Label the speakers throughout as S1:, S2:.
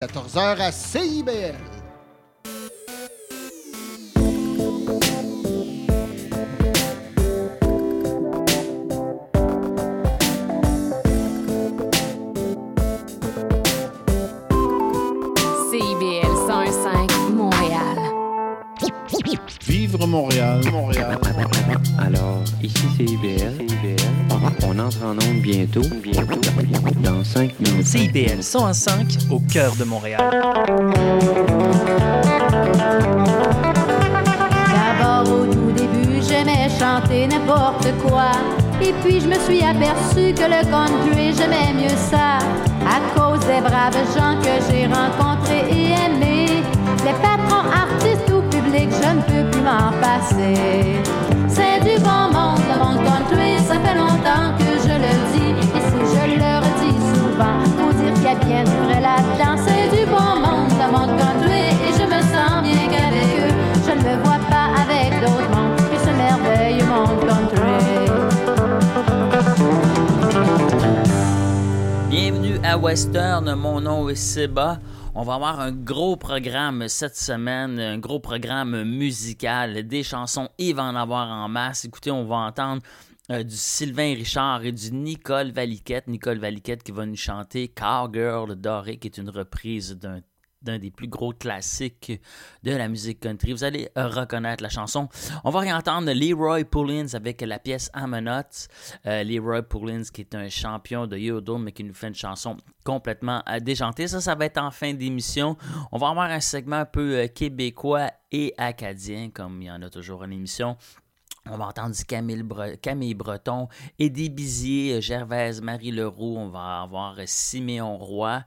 S1: 14h à CIBL.
S2: CIBL 105 Montréal.
S3: Vivre Montréal, Montréal.
S4: Alors, ici c'est IBL. On entre en onde bientôt. Bientôt. Dans 5 minutes.
S5: CIBL 105 au cœur de Montréal.
S6: D'abord au tout début, j'aimais chanter n'importe quoi. Et puis je me suis aperçu que le country, j'aimais mieux ça. À cause des braves gens que j'ai rencontrés et aimés. Les patrons, artistes ou publics, je ne peux plus m'en passer. C'est du bon monde, le monde country, ça fait longtemps que je le dis. Y a bien du vrai là-dedans. C'est du bon monde, le monde country, et je me sens bien qu'avec eux, je ne me vois pas avec d'autres mondes que ce merveilleux monde country.
S7: Bienvenue à Western, mon nom est Seba. On va avoir un gros programme cette semaine, un gros programme musical, des chansons, il va en avoir en masse. Écoutez, on va entendre euh, du Sylvain Richard et du Nicole Valiquette. Nicole Valiquette qui va nous chanter Cowgirl Doré, qui est une reprise d'un des plus gros classiques de la musique country. Vous allez reconnaître la chanson. On va réentendre Leroy Pullins avec la pièce Amonot. Euh, Leroy Pullins qui est un champion de Yodel mais qui nous fait une chanson complètement euh, déjantée. Ça, ça va être en fin d'émission. On va avoir un segment un peu euh, québécois et acadien comme il y en a toujours en émission. On va entendre Camille, Bre- Camille Breton, Eddie Bizier, Gervaise Marie Leroux. On va avoir Siméon Roy,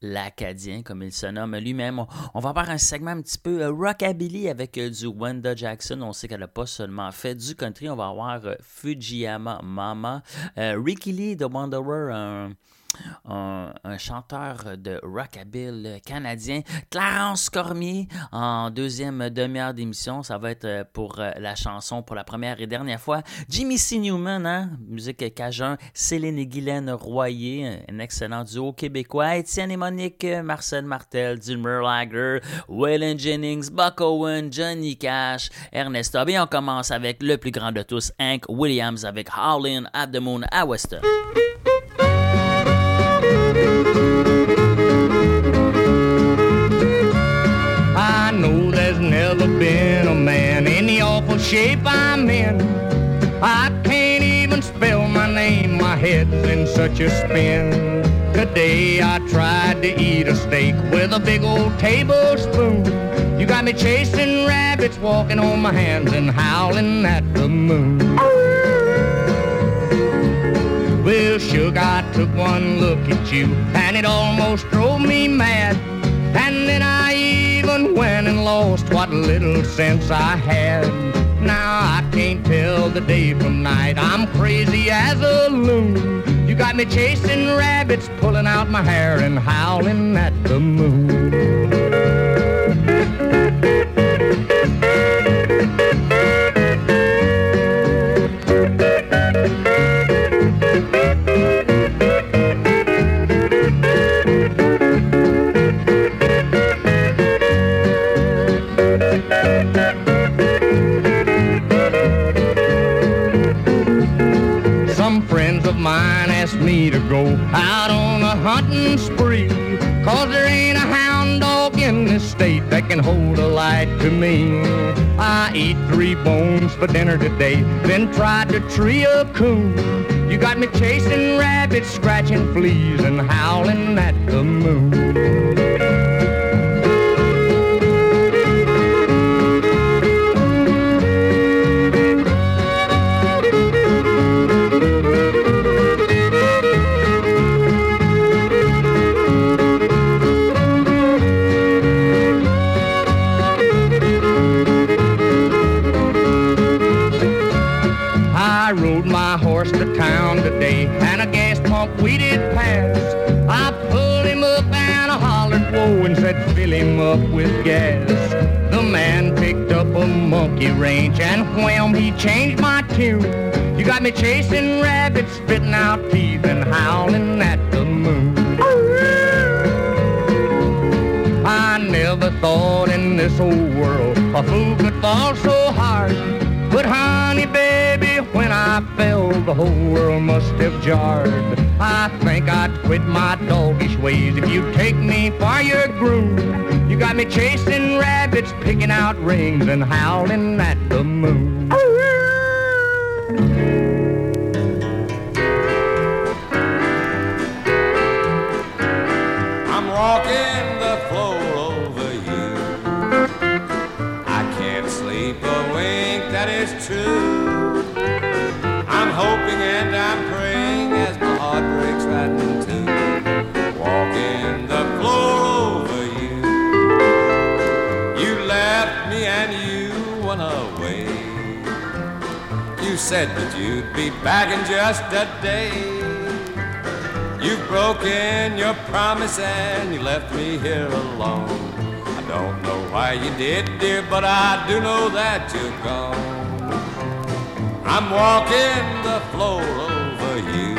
S7: l'Acadien, comme il se nomme lui-même. On, va avoir un segment un petit peu euh, rockabilly avec euh, du Wanda Jackson. On sait qu'elle n'a pas seulement fait du country. On va avoir euh, Fujiyama Mama, euh, Ricky Lee de Wanderer, un, chanteur de rockabilly canadien, Clarence Cormier, en deuxième demi-heure d'émission. Ça va être euh, pour euh, la chanson pour la première et dernière fois. Jimmy C. Newman, hein, musique cajun. Céline et Guylaine Royer, un excellent duo québécois. Étienne et Monique, euh, Marcel Martel, Dilmer Lager, Waylon Jennings, Buck Owen, Johnny Cash, Ernest Abbey. On commence avec le plus grand de tous, Hank Williams, avec Howlin' at the Moon à Weston.
S8: I know there's never been a man in the awful shape I'm in. I can't even spell my name, my head's in such a spin. Today I tried to eat a steak with a big old tablespoon. You got me chasing rabbits, walking on my hands and howling at the moon. Well, sugar, I took one look at you, and it almost drove me mad. And then I even went and lost what little sense I had. Now I can't tell the day from night. I'm crazy as a loon. You got me chasing rabbits, pulling out my hair and howling at the moon. Some friends of mine asked me to go out on a hunting spree. Cause there ain't a hound dog in this state that can hold a light to me. I eat three bones for dinner today, then tried to tree a coon. You got me chasing rabbits, scratching fleas, and howling at the moon. Range and wham, he changed my tune. You got me chasing rabbits, spitting out teeth and howling at the moon. I never thought in this old world a fool could fall so hard. But honey, baby, when I fell, the whole world must have jarred. I think I'd quit my doggish ways if you'd take me for your groom. You got me chasing rabbits, picking out rings, and howling at the moon.
S9: Oh, said that you'd be back in just a day. You've broken your promise and you left me here alone. I don't know why you did, dear, but I do know that you're gone. I'm walking the floor over you.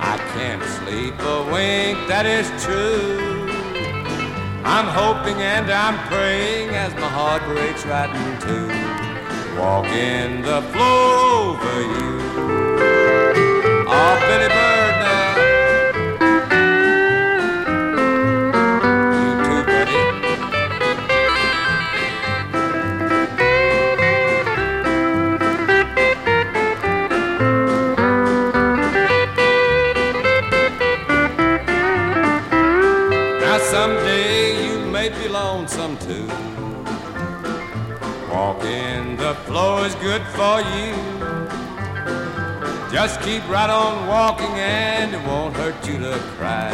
S9: I can't sleep a wink, that is true. I'm hoping and I'm praying as my heart breaks right in two. Walking the floor over you. Oh, Billy Bird for you. Just keep right on walking and it won't hurt you to cry.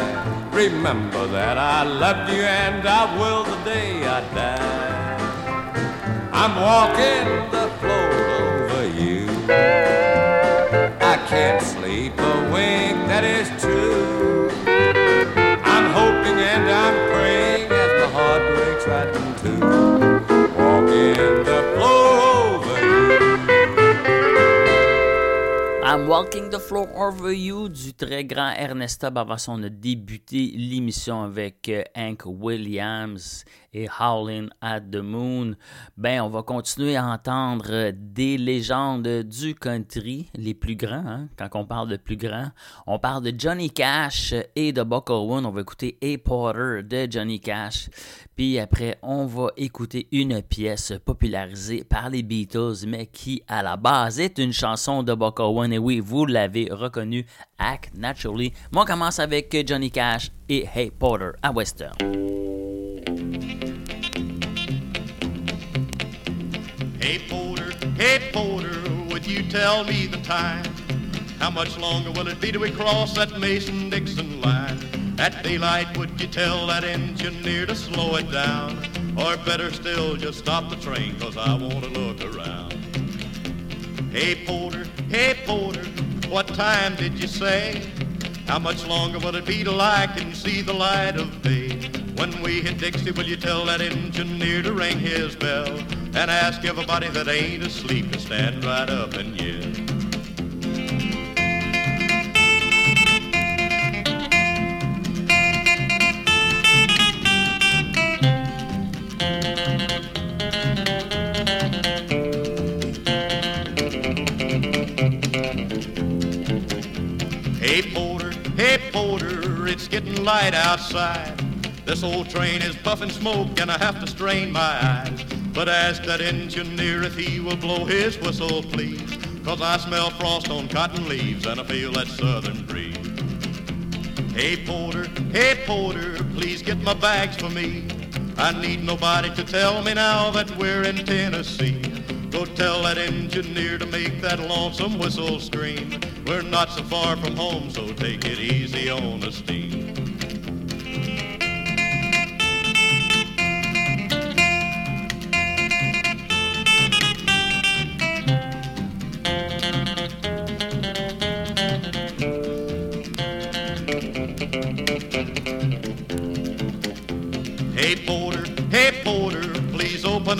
S9: Remember that I loved you and I will the day I die. I'm walking the floor over you. I can't I'm Walking the Floor Over You
S7: du très grand Ernesta Bavasson. On a débuté l'émission avec euh, Hank Williams et Howlin' at the Moon. Ben, on va continuer à entendre des légendes du country, les plus grands. hein. Quand on parle de plus grands, on parle de Johnny Cash et de Buck Owens. On va écouter A Porter de Johnny Cash. Puis après, on va écouter une pièce popularisée par les Beatles, mais qui à la base est une chanson de Buck Owens. Et oui, vous l'avez reconnu, Act Naturally. Moi, on commence avec Johnny Cash et Hey Porter à Western.
S10: Hey Porter, hey Porter, would you tell me the time? How much longer will it be till we cross that Mason-Dixon line? At daylight, would you tell that engineer to slow it down? Or better still, just stop the train, cause I want to look around. Hey Porter, hey Porter, what time did you say? How much longer will it be till I can see the light of day? When we hit Dixie, will you tell that engineer to ring his bell and ask everybody that ain't asleep to stand right up and yell? Hey Porter, hey Porter, it's getting light outside. This old train is puffing smoke and I have to strain my eyes. But ask that engineer if he will blow his whistle, please. Cause I smell frost on cotton leaves and I feel that southern breeze. Hey Porter, hey Porter, please get my bags for me. I need nobody to tell me now that we're in Tennessee. Go tell that engineer to make that lonesome whistle scream. We're not so far from home, so take it easy on the steam.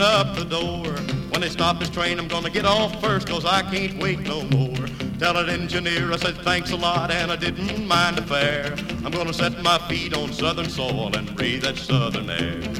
S10: Up the door. When they stop this train, I'm gonna get off first, cause I can't wait no more. Tell that engineer I said thanks a lot and I didn't mind the fare. I'm gonna set my feet on southern soil and breathe that southern air.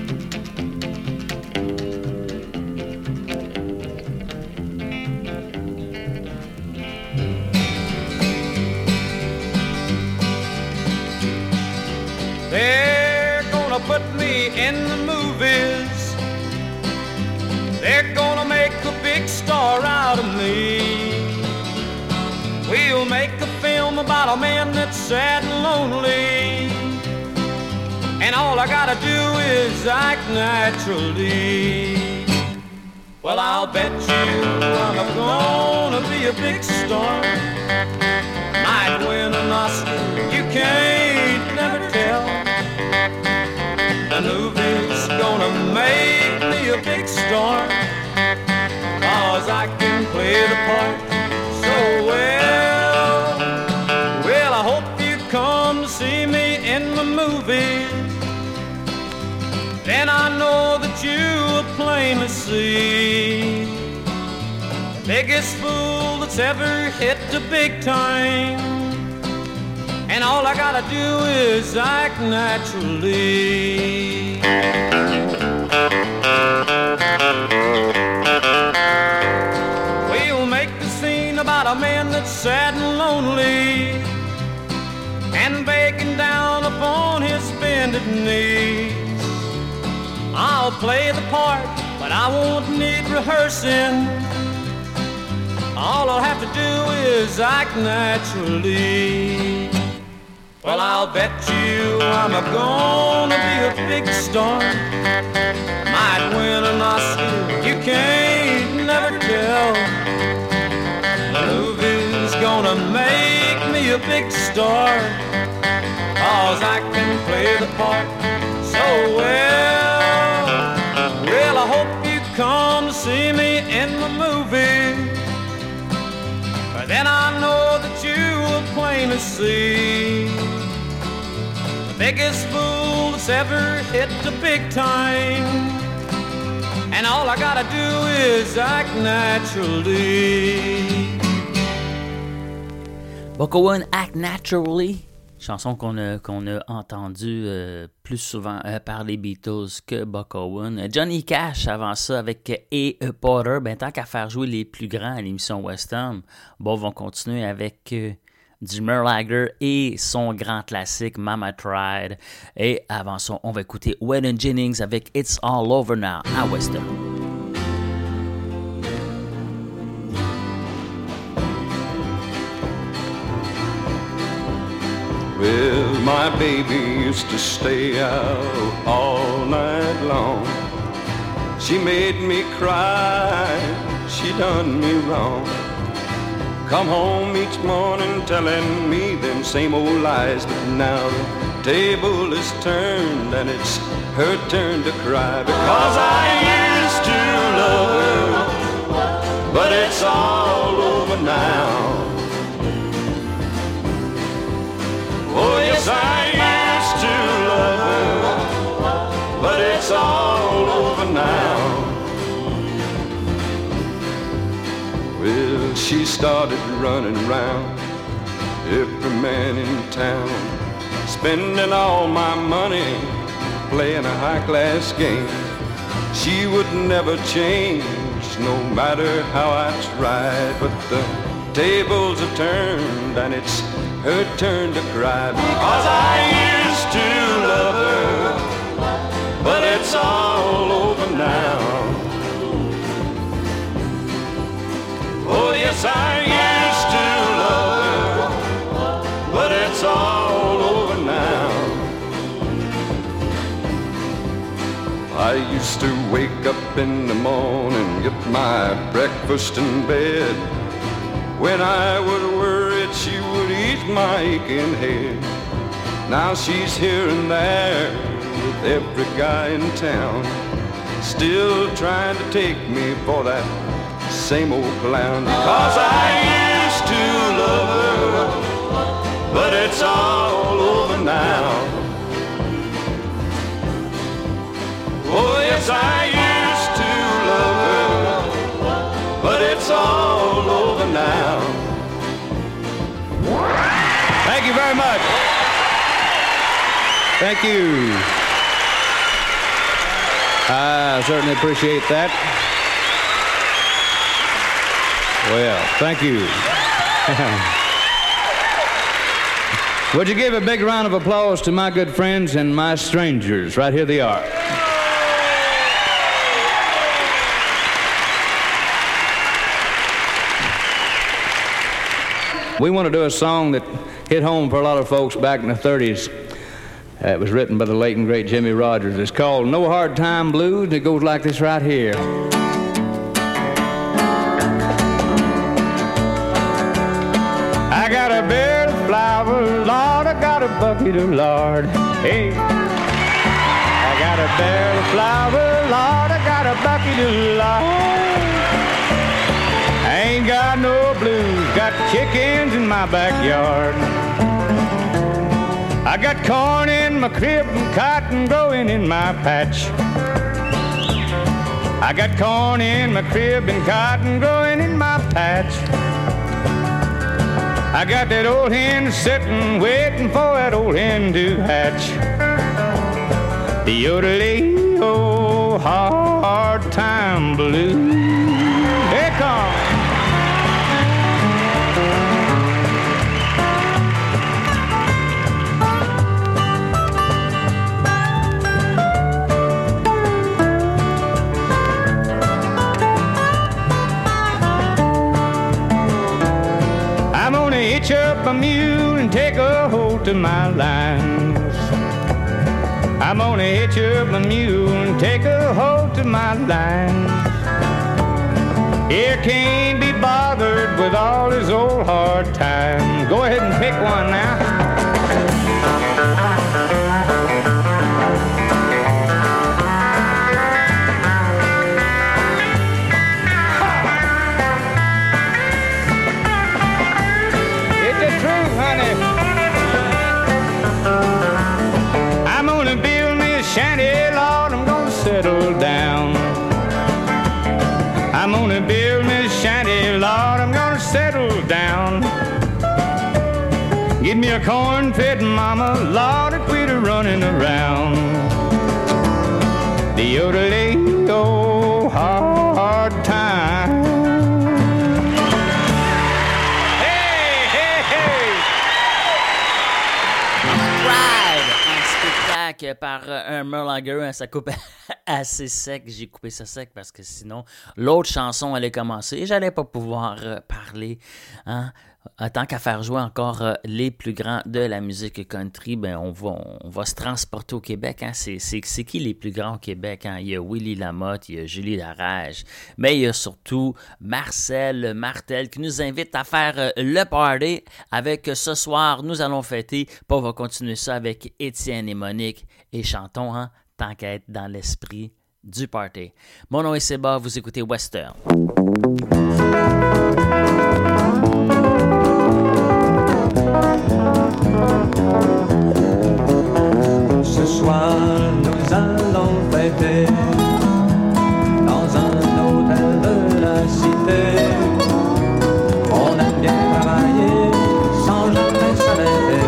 S11: I gotta do is act naturally. Well, I'll bet you I'm gonna be a big star. Might win an Oscar, you can't never tell. The movie's gonna make me a big star. Cause I can play the part biggest fool that's ever hit the big time. And all I gotta do is act naturally. We'll make the scene about a man that's sad and lonely and begging down upon his bended knees. I'll play the part, but I won't need rehearsing. All I'll have to do is act naturally. Well, I'll bet you I'm a gonna be a big star. Might win an Oscar, you can't never tell. Movie's gonna make me a big star. Cause I can play the part so well. Well, I hope you come see me in the movie. Then I know that you will plainly see the biggest fool that's ever hit the big time. And all I gotta do is act naturally.
S7: Bucko One Act Naturally, chanson qu'on a, entendue euh, plus souvent euh, par les Beatles que Buck Owen. Johnny Cash avant ça avec A. Potter, ben, tant qu'à faire jouer les plus grands à l'émission Western, bon, vont continuer avec euh, du Merlager et son grand classique Mama Tried. Et avant ça, on va écouter Waylon Jennings avec It's All Over Now à Western.
S12: Well, my baby used to stay out all night long. She made me cry, she done me wrong. Come home each morning telling me them same old lies, but now the table is turned and it's her turn to cry because I used to love her, but it's all over now. Oh, yes, I used to love her, but it's all over now. Well, she started running round every man in town, spending all my money playing a high-class game. She would never change, no matter how I tried, but the tables have turned and it's her turn to cry because I used to love her, but it's all over now. Oh yes, I used to love her, but it's all over now. I used to wake up in the morning, get my breakfast in bed. When I would worry, she would ease my aching head. Now she's here and there with every guy in town, still trying to take me for that same old clown. Because I used to love her, but it's all over now. Oh yes, I used to love her, but it's all over now.
S13: Thank you. I certainly appreciate that. Well, thank you. Would you give a big round of applause to my good friends and my strangers? Right here they are. We want to do a song that hit home for a lot of folks back in the 30s. Uh, it was written by the late and great Jimmy Rogers. It's called No Hard Time Blues, and it goes like this right here. I got a bed of flowers, Lord, I got a bucket of lard. Hey, I got a bed of flowers, Lord, I got a bucket of lard. I ain't got no blues, got chickens in my backyard. I got corn in my crib and cotton growing in my patch. I got corn in my crib and cotton growing in my patch. I got that old hen sitting waiting for that old hen to hatch. The yodeling, oh, hard time blues. Up a mule and take a hold to my lines. I'm gonna hitch up a mule and take a hold to my lines. Here can't be bothered with all his old hard times. Go ahead and pick one now. Corn-fed mama, Lord, and quit a running around. The yodeling, oh, hard time. Hey, hey, hey!
S7: Ride! Un spectacle par euh, un Merlager, ça coupe assez sec. J'ai coupé ça sec parce que sinon, l'autre chanson allait commencer et j'allais pas pouvoir euh, parler. Hein? Tant qu'à faire jouer encore euh, les plus grands de la musique country, ben on va, on va se transporter au Québec. Hein? C'est, qui les plus grands au Québec? Hein? Il y a Willy Lamotte, il y a Julie Larage, mais il y a surtout Marcel Martel qui nous invite à faire euh, le party avec euh, ce soir. Nous allons fêter, on va continuer ça avec Étienne et Monique et chantons, hein, tant qu'à être dans l'esprit du party. Mon nom est Seba, vous écoutez Western.
S14: Soir, nous allons fêter dans un hôtel de la cité. On aime bien travailler sans jamais s'arrêter.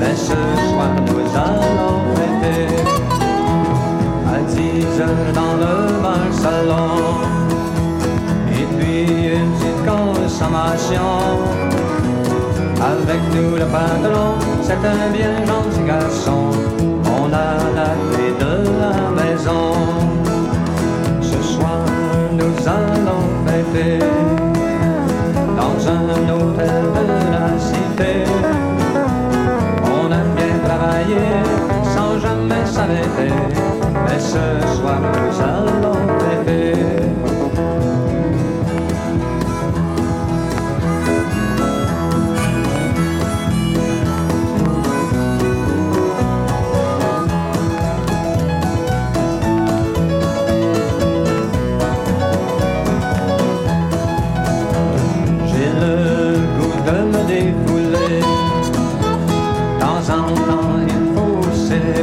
S14: Mais ce soir, nous allons fêter à 10 heures dans le bar salon. Et puis une petite consommation. Avec nous le patron, c'est un bien gentil garçon. On a la clé de la maison. Ce soir, nous allons fêter dans un hôtel de la cité. On aime bien travailler sans jamais s'arrêter. Mais ce soir, nous allons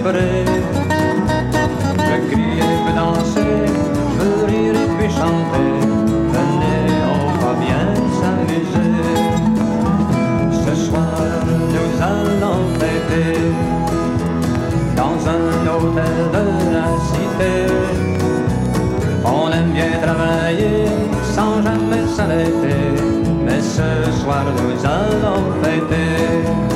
S14: Je crier, je peux danser, je peux rire et puis chanter.
S15: Venez, on va bien s'amuser. Ce soir, nous allons fêter dans un hôtel de la cité. On aime bien travailler sans jamais s'arrêter, mais ce soir nous allons fêter.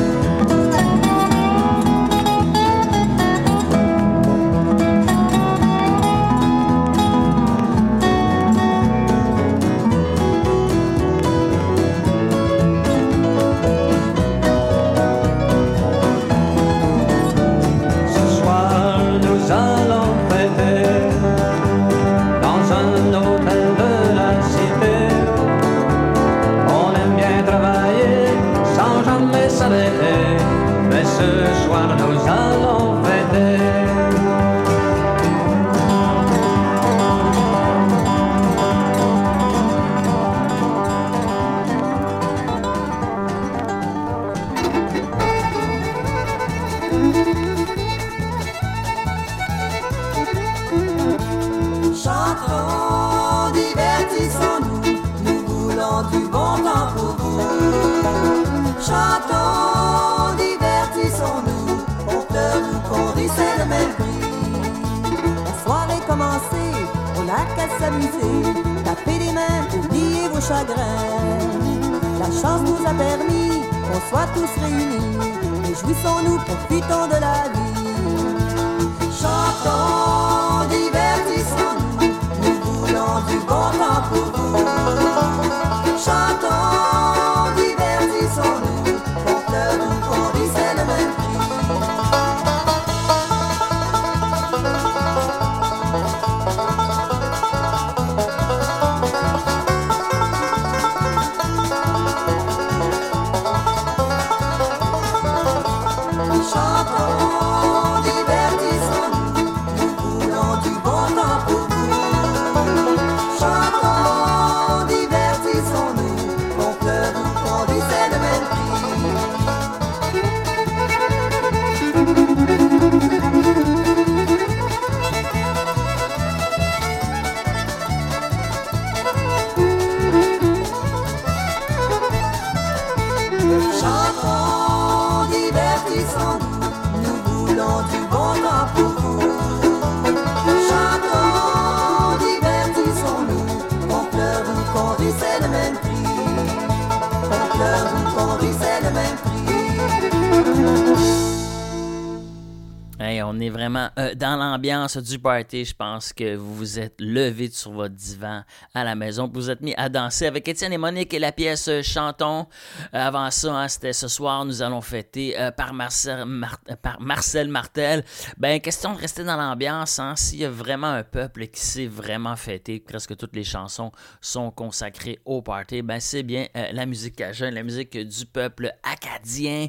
S16: On
S7: est vraiment euh, dans l'ambiance du party. Je pense que vous vous êtes levé sur votre divan à la maison. Vous vous êtes mis à danser avec Étienne et Monique et la pièce Chantons. Euh, avant ça, hein, c'était ce soir, nous allons fêter euh, par, Marcel, Martel. Ben, question de rester dans l'ambiance. Hein, S'il y a vraiment un peuple qui sait vraiment fêter, presque toutes les chansons sont consacrées au party, ben, c'est bien la musique cajun, la musique du peuple acadien.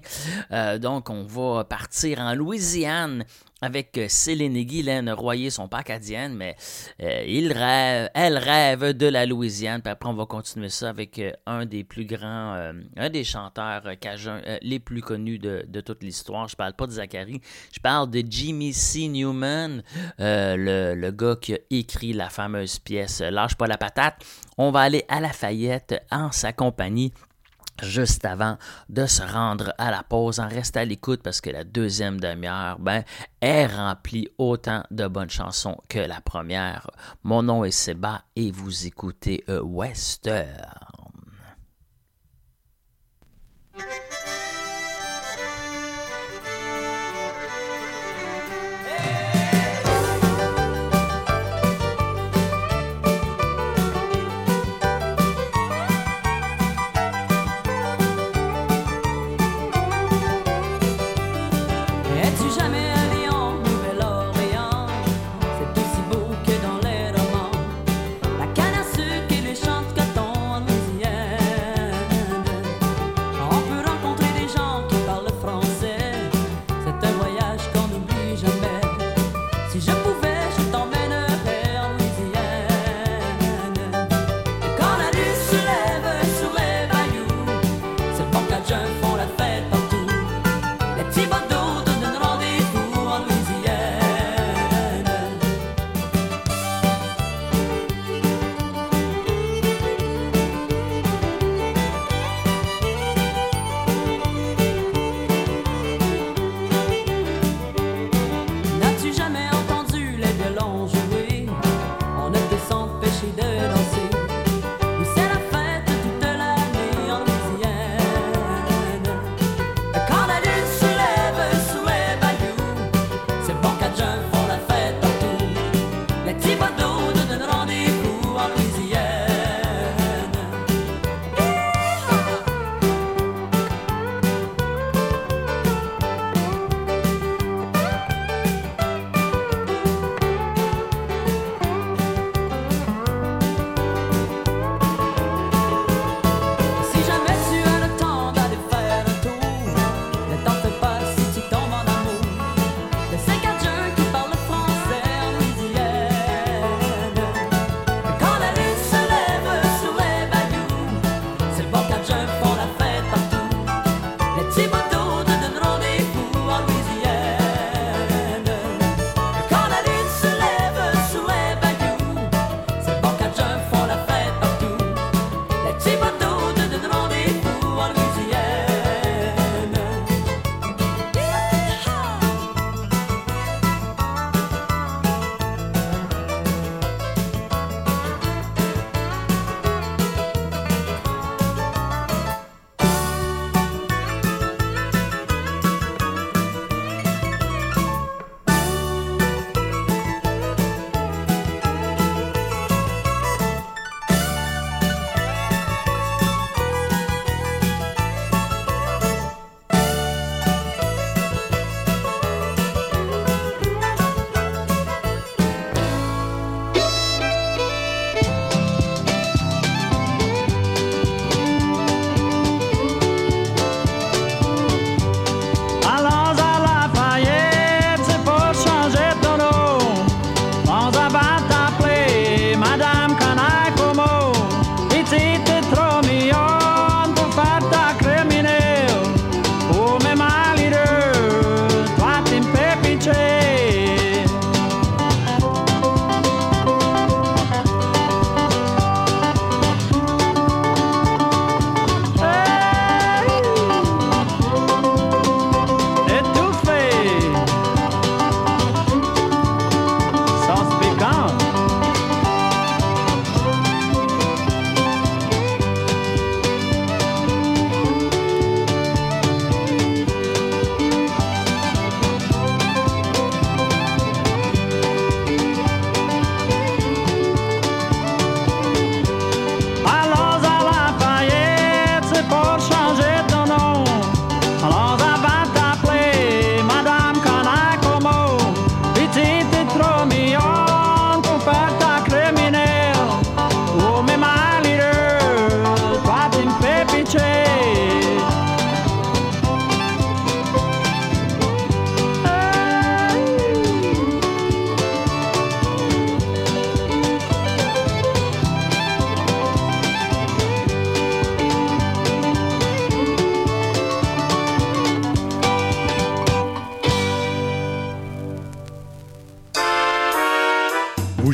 S7: Donc, on va partir en Louisiane avec euh, Céline et Guylaine Royer, sont pas acadiennes, mais euh, ils rêvent, elles rêvent de la Louisiane. Puis après, on va continuer ça avec euh, un des plus grands, euh, un des chanteurs cajuns les plus connus de, toute l'histoire. Je parle pas de Zachary, je parle de Jimmy C. Newman, le, le gars qui a écrit la fameuse pièce Lâche pas la patate. On va aller à Lafayette en sa compagnie juste avant de se rendre à la pause. En reste à l'écoute parce que la deuxième demi-heure, ben, est remplie autant de bonnes chansons que la première. Mon nom est Seba et vous écoutez euh, Western.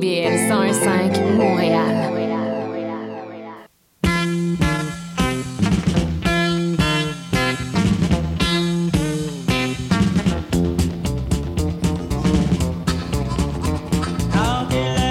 S2: CIBL 101.5 Montréal.
S17: Quand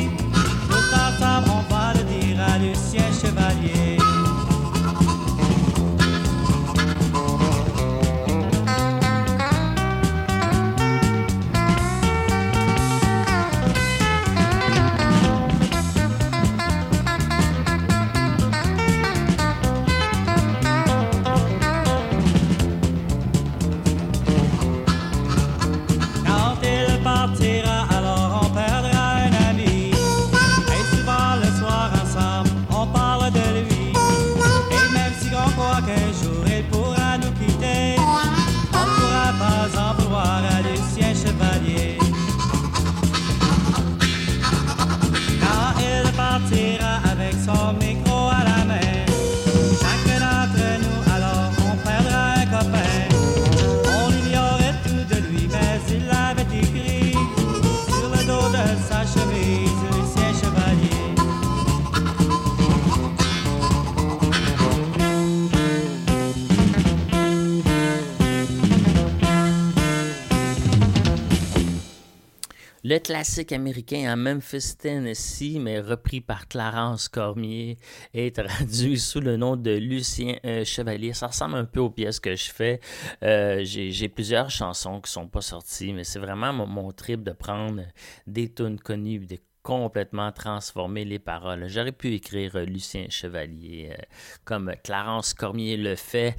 S17: Le
S7: classique américain à Memphis, Tennessee, mais repris par Clarence Cormier et traduit sous le nom de Lucien euh, Chevalier. Ça ressemble un peu aux pièces que je fais. Euh, J'ai plusieurs chansons qui sont pas sorties, mais c'est vraiment mon, trip de prendre des tunes connues, de complètement transformer les paroles. J'aurais pu écrire euh, Lucien Chevalier euh, comme Clarence Cormier le fait.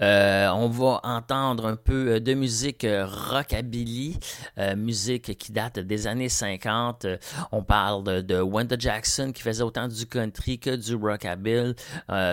S7: Euh, on va entendre un peu de musique rockabilly, musique qui date des années 50. Euh, On parle de, de Jackson qui faisait autant du country que du rockabilly.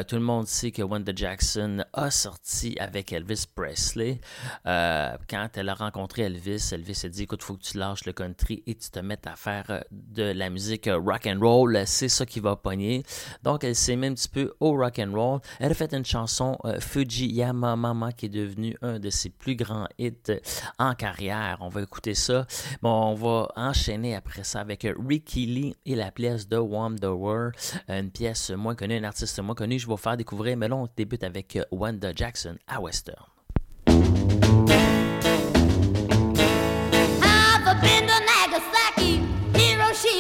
S7: Tout le monde sait que Wanda Jackson a sorti avec Elvis Presley. Quand elle a rencontré Elvis, Elvis a dit écoute, faut que tu lâches le country et tu te mettes à faire de la musique euh, rock and roll. C'est ça qui va pogner. Donc elle s'est mis un petit peu au rock and roll. Elle a fait une chanson euh, Fujiyama Mama qui est devenue un de ses plus grands hits euh, en carrière. On va écouter ça. Bon, on va enchaîner après ça avec euh, Ricky Lee et la pièce de Wanderer, une pièce moins connue, un artiste moins connu. Je vais vous faire découvrir, mais là on débute avec euh, Wanda Jackson à Western.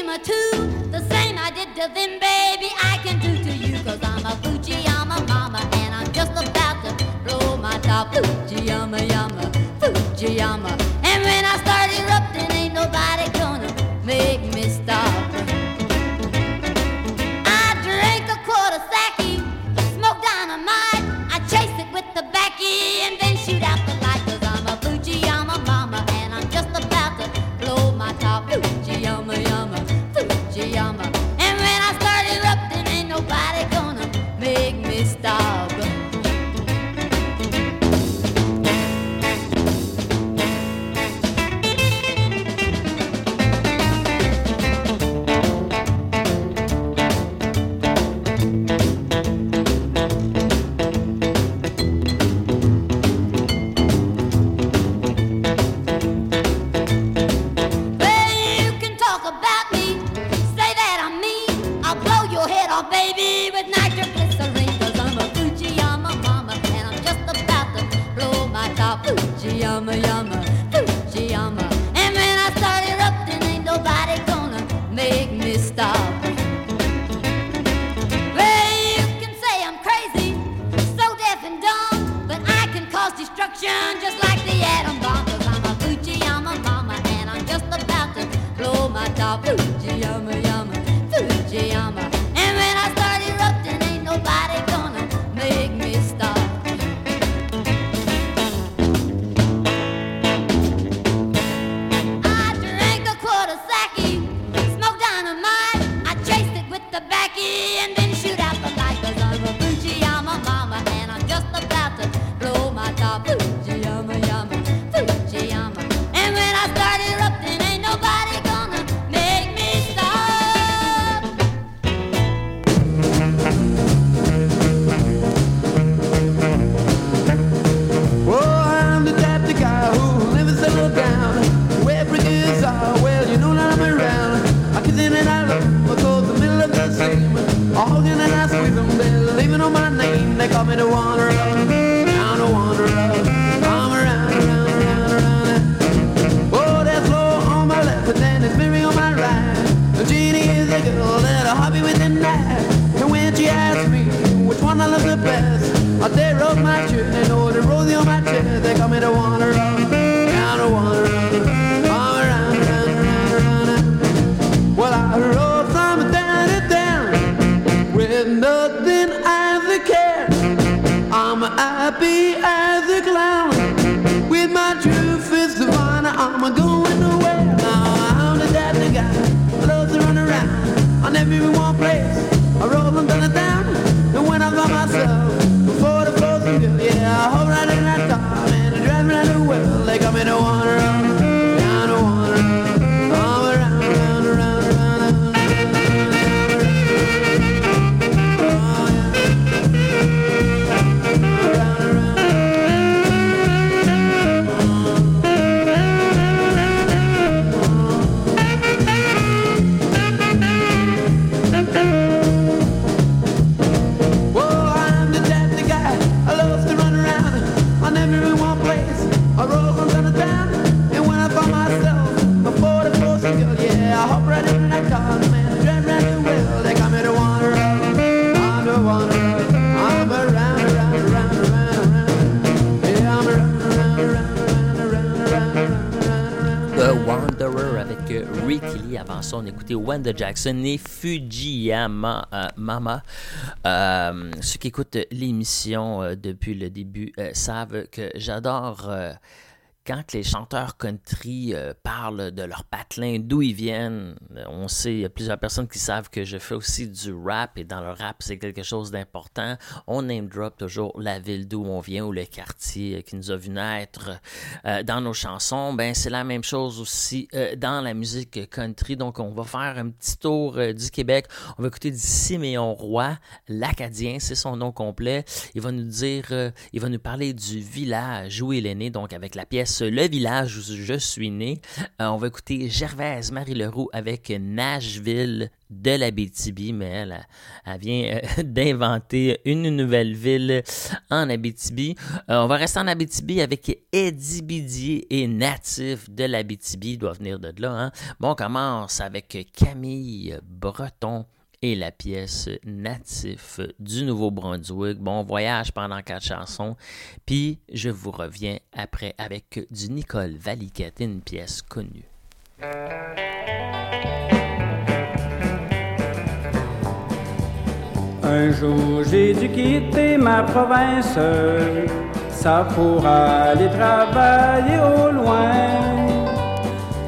S18: Hiroshima too. The same I did to them, baby, I can do to you. Cause I'm a Fujiyama mama and I'm just about to blow my top. Fujiyama, yama, Fujiyama.
S19: Place.
S7: On écoutait Wanda Jackson et Fujiyama euh, Mama. Euh, ceux qui écoutent l'émission euh, depuis le début savent que j'adore quand les chanteurs country euh, parlent de leur patelin, d'où ils viennent, euh, on sait, il y a plusieurs personnes qui savent que je fais aussi du rap et dans le rap, c'est quelque chose d'important. On name drop toujours la ville d'où on vient ou le quartier euh, qui nous a vu naître dans nos chansons. Ben, c'est la même chose aussi dans la musique country. Donc, on va faire un petit tour du Québec. On va écouter du Siméon Roy, l'Acadien, c'est son nom complet. Il va nous dire, il va nous parler du village où il est né, donc avec la pièce Le village où je suis né. Euh, on va écouter Gervaise Marie Leroux avec Nashville de la mais elle, vient euh, d'inventer une nouvelle ville en Abitibi. Euh, on va rester en Abitibi avec Eddie Bidier et Natif de l'Abitibi, doit venir de là. Hein? Bon, on commence avec Camille Breton et la pièce Natif du Nouveau-Brunswick. Bon voyage pendant quatre chansons. Puis je vous reviens après avec du Nicole Valiquette, une pièce connue.
S20: Un jour j'ai dû quitter ma province, ça pour aller travailler au loin.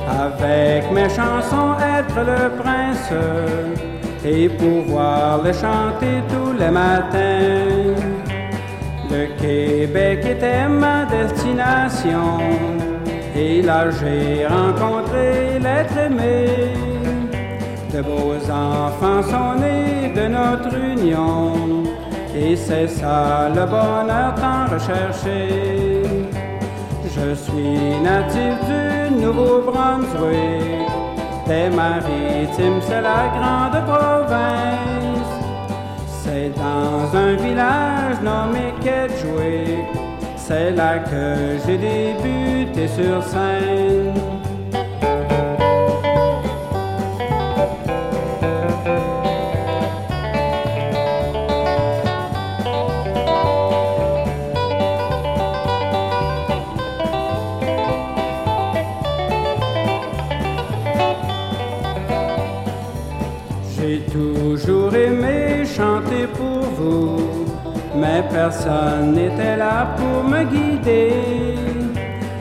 S20: Avec mes chansons être le prince et pouvoir les chanter tous les matins. Le Québec était ma destination et là j'ai rencontré l'être aimé. De beaux enfants sont nés de notre union, et c'est ça le bonheur tant recherché. Je suis natif du Nouveau-Brunswick, des maritimes, c'est la grande province. C'est dans un village nommé Kedgewick, c'est là que j'ai débuté sur scène. Aimé chanter pour vous, mais personne n'était là pour me guider.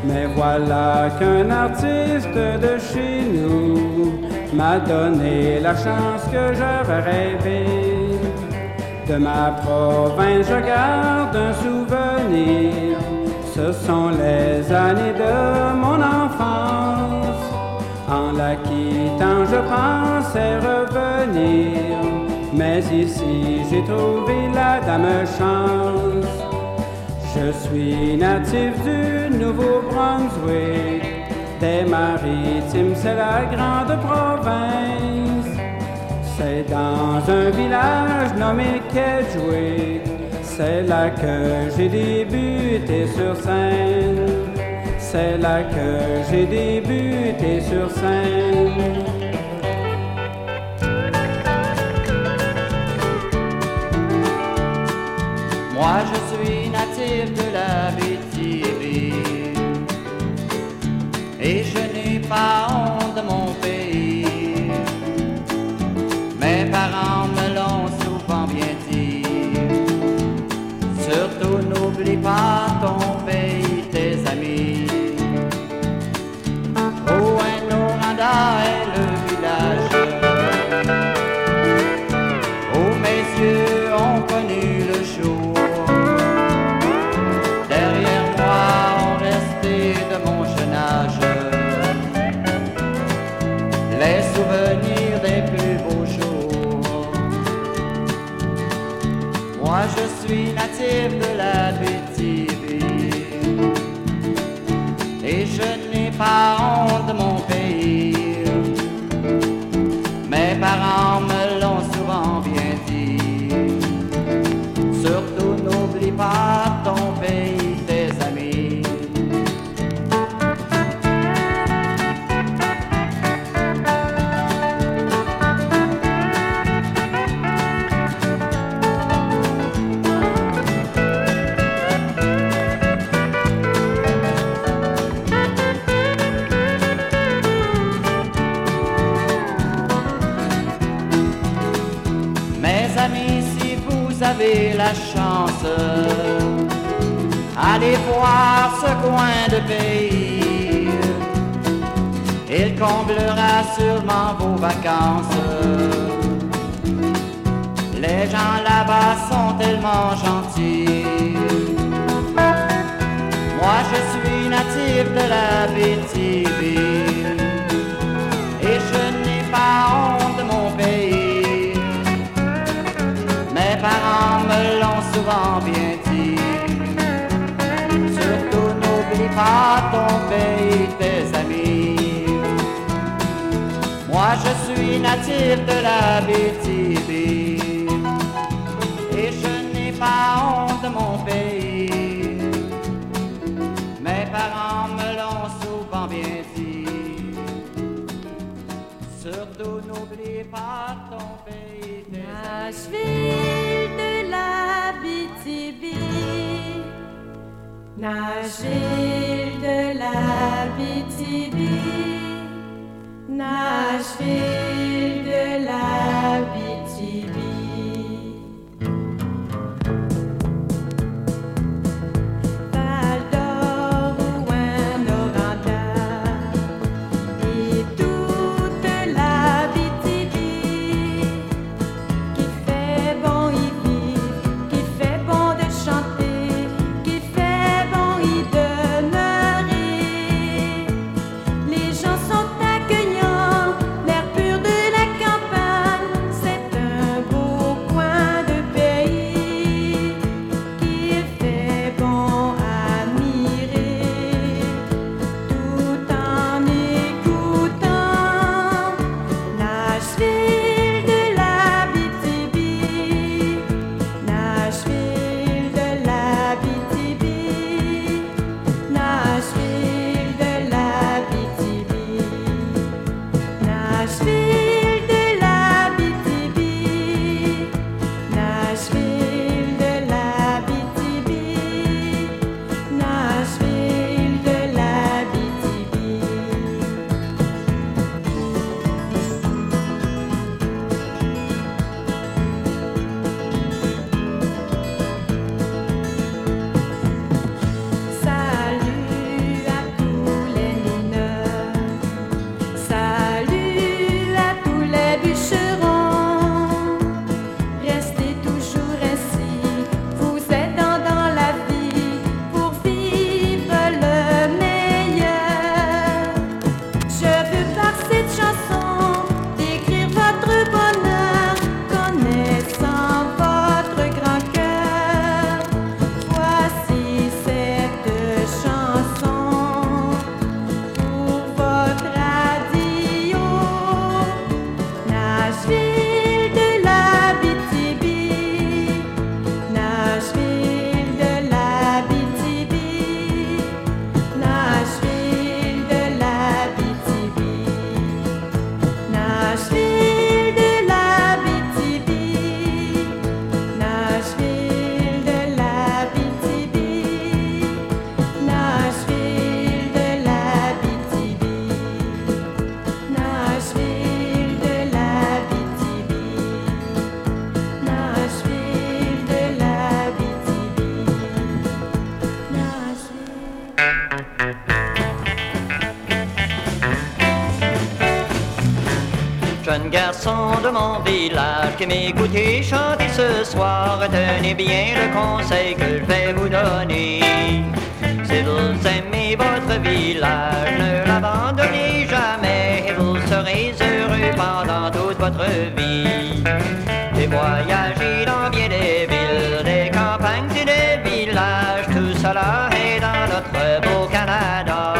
S20: Mais voilà qu'un artiste de chez nous m'a donné la chance que j'avais rêvé. De ma province, je garde un souvenir. Ce sont les années de mon enfance. En la quittant, je pensais revenir. Mais ici, j'ai trouvé la dame chance. Je suis natif du Nouveau-Brunswick. Des maritimes, c'est la grande province. C'est dans un village nommé Kedgewick. C'est là que j'ai débuté sur scène. C'est là que j'ai débuté sur scène.
S21: Moi je sûrement vos vacances. Les gens là-bas sont tellement gentils. Moi, je suis natif de la BTV et je n'ai pas honte de mon pays. Mes parents me l'ont souvent bien dit. Surtout n'oublie pas ton pays, tes amis. Moi je suis natif de la BTV et je n'ai pas honte de mon pays. Mes parents me l'ont souvent bien dit. Surtout n'oublie pas ton pays,
S22: Nashville de la BTB. Nashville de la BTB. Nashville de la qui
S23: m'écoutez chanter ce soir, retenez bien le conseil que je vais vous donner. Si vous aimez votre village, ne l'abandonnez jamais et vous serez heureux pendant toute votre vie. J'ai voyagé dans bien des villes, des campagnes et des villages, tout cela est dans notre beau Canada.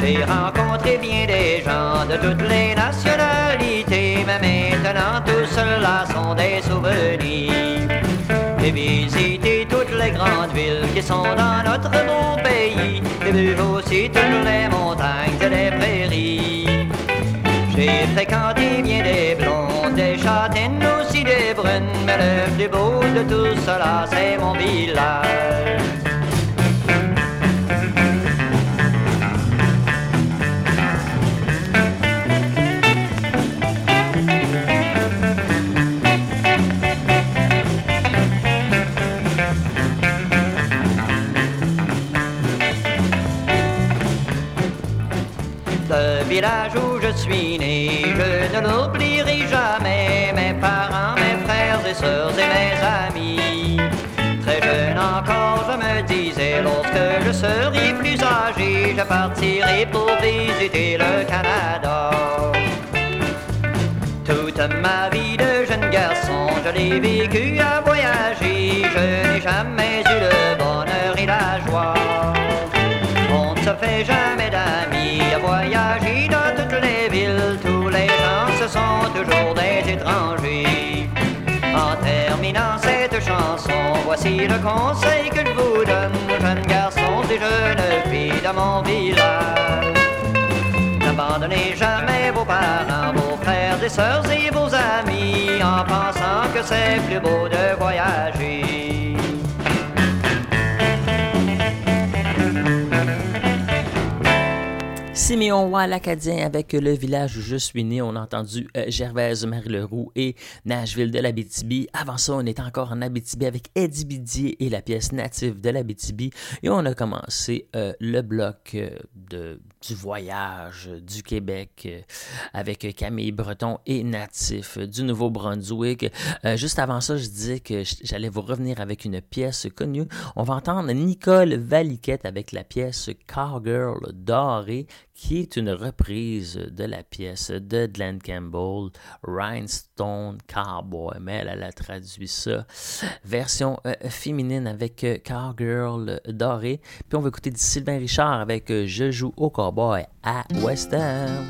S23: J'ai rencontré bien des gens de toutes les nationalités, cela sont des souvenirs. J'ai visité toutes les grandes villes qui sont dans notre beau pays, j'ai vu aussi toutes les montagnes et les prairies. J'ai fréquenté bien des blondes, des châtaignes aussi des brunes, mais le plus beau de tout cela c'est mon village. Village où je suis né, je ne l'oublierai jamais. Mes parents, mes frères et sœurs et mes amis. Très jeune encore, je me disais, lorsque je serai plus âgé, je partirai pour visiter le Canada. Toute ma vie de jeune garçon, je l'ai vécu à voyager. Je n'ai jamais eu le bonheur et la joie. On ne se fait jamais d'amis à voyager des étrangers. En terminant cette chanson, voici le conseil que je vous donne, jeunes garçons et jeunes filles de mon village. N'abandonnez jamais vos parents, vos frères et sœurs et vos amis en pensant que c'est plus beau de voyager.
S24: Siméon Roy, l'Acadien, avec le village où je suis né. On a entendu euh, Gervaise Marie-Leroux et Nashville de l'Abitibi. Avant ça, on était encore en Abitibi avec Eddie Bidier et la pièce native de l'Abitibi. Et on a commencé euh, le bloc euh, du voyage du Québec avec Camille Breton et Natif du Nouveau-Brunswick. Juste avant ça, je disais que j'allais vous revenir avec une pièce connue. On va entendre Nicole Valiquette avec la pièce Cowgirl Dorée, qui est une reprise de la pièce de Glenn Campbell, Rhinestone Cowboy. Mais elle, a traduit ça version euh, féminine avec euh, Cowgirl Dorée. Puis on va écouter Sylvain Richard avec euh, Je joue au cowboy à Western.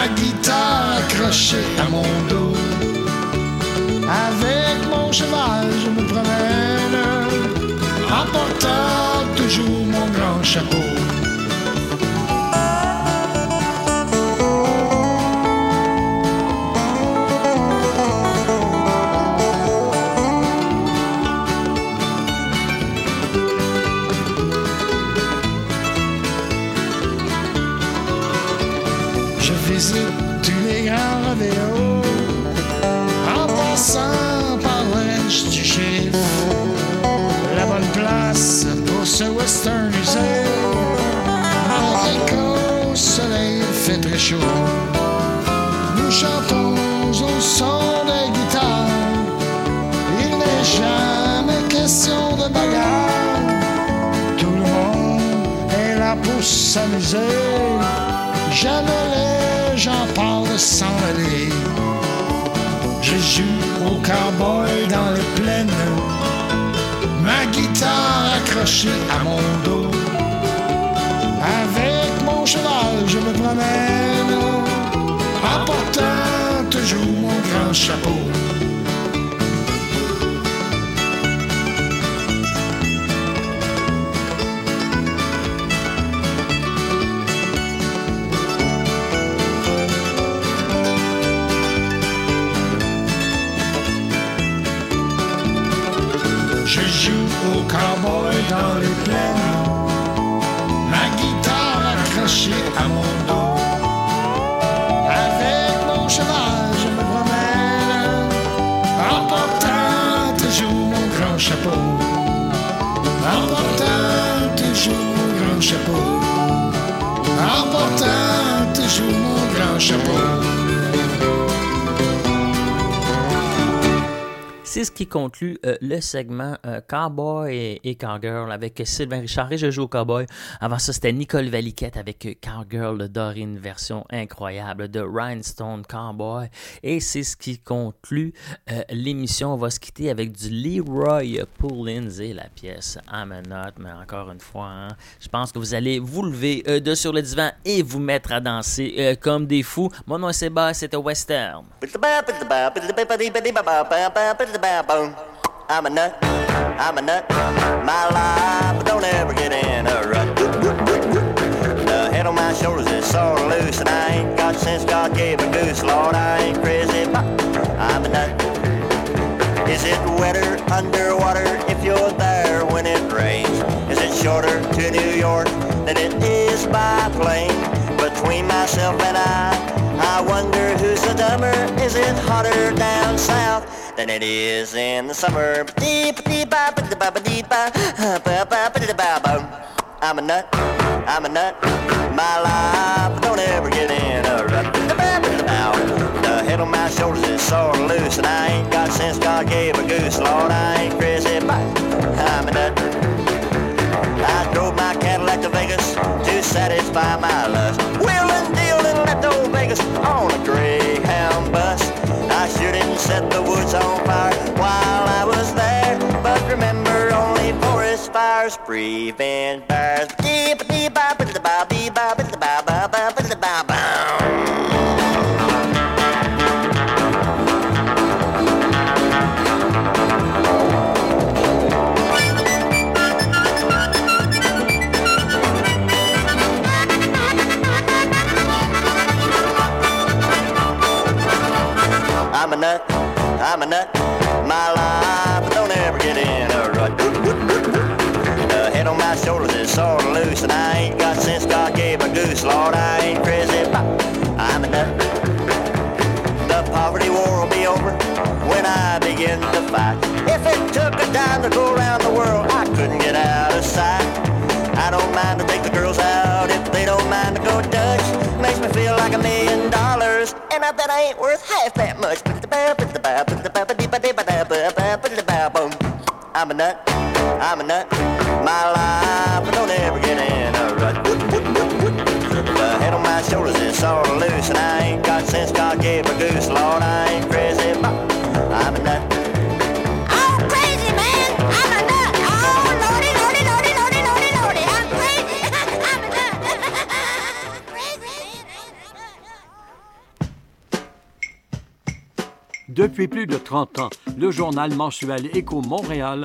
S25: Ma
S26: guitare accrochée à mon dos. Avec mon cheval, je me promène, en toujours mon grand chapeau. Chaud, nous chantons au son des guitares. Il n'est jamais question de bagarre. Tout le monde est là pour s'amuser. Jamais les gens parlent s'en aller. Je joue au cowboy dans les plaines, ma guitare accrochée à mon dos. Avec cheval, je me promène, en portant toujours mon grand chapeau. Je joue au cowboy dans les plaines, chapeau. En portant toujours mon grand chapeau. En toujours mon grand chapeau.
S7: C'est ce qui conclut euh, le segment euh, Cowboy et, Cowgirl avec Sylvain Richard et Je joue au Cowboy. Avant ça, c'était Nicole Valiquette avec euh, Cowgirl Doré, une version incroyable de Rhinestone Cowboy. Et c'est ce qui conclut l'émission. On va se quitter avec du Leroy Pullins et la pièce I'm a Nut. Mais encore une fois, hein, je pense que vous allez vous lever de sur le divan et vous mettre à danser comme des fous. Mon nom est Sébastien, c'était Western.
S27: I'm a nut, I'm a nut. My life don't ever get in a rut. The head on my shoulders is sort of loose, and I ain't got sense God gave a goose. Lord, I ain't crazy, but I'm a nut. Is it wetter underwater if you're there when it rains? Is it shorter to New York than it is by plane? Between myself and I, I wonder who's the dumber. Is it hotter down south than it is in the summer? Ah, ah. I'm a nut, I'm a nut. My life don't ever get in a rut. The head on my shoulders is sore loose, and I ain't got sense God gave a goose. Lord, I ain't crazy, but I'm a nut. I drove my Cadillac to Vegas to satisfy my lust. Set the woods on fire while I was there, but remember only forest fires prevent fires. Nut. My life, but don't ever get in a rut. The head on my shoulders is sort of loose, and I ain't got sense God gave a goose. Lord, I ain't crazy, but I'm a nut.
S28: Depuis plus de 30 ans, le journal mensuel Écho Montréal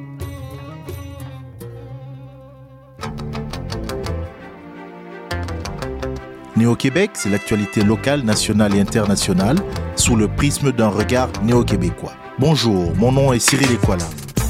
S29: Néo-Québec, c'est l'actualité locale, nationale et internationale sous le prisme d'un regard néo-québécois. Bonjour, mon nom est Cyril Equala.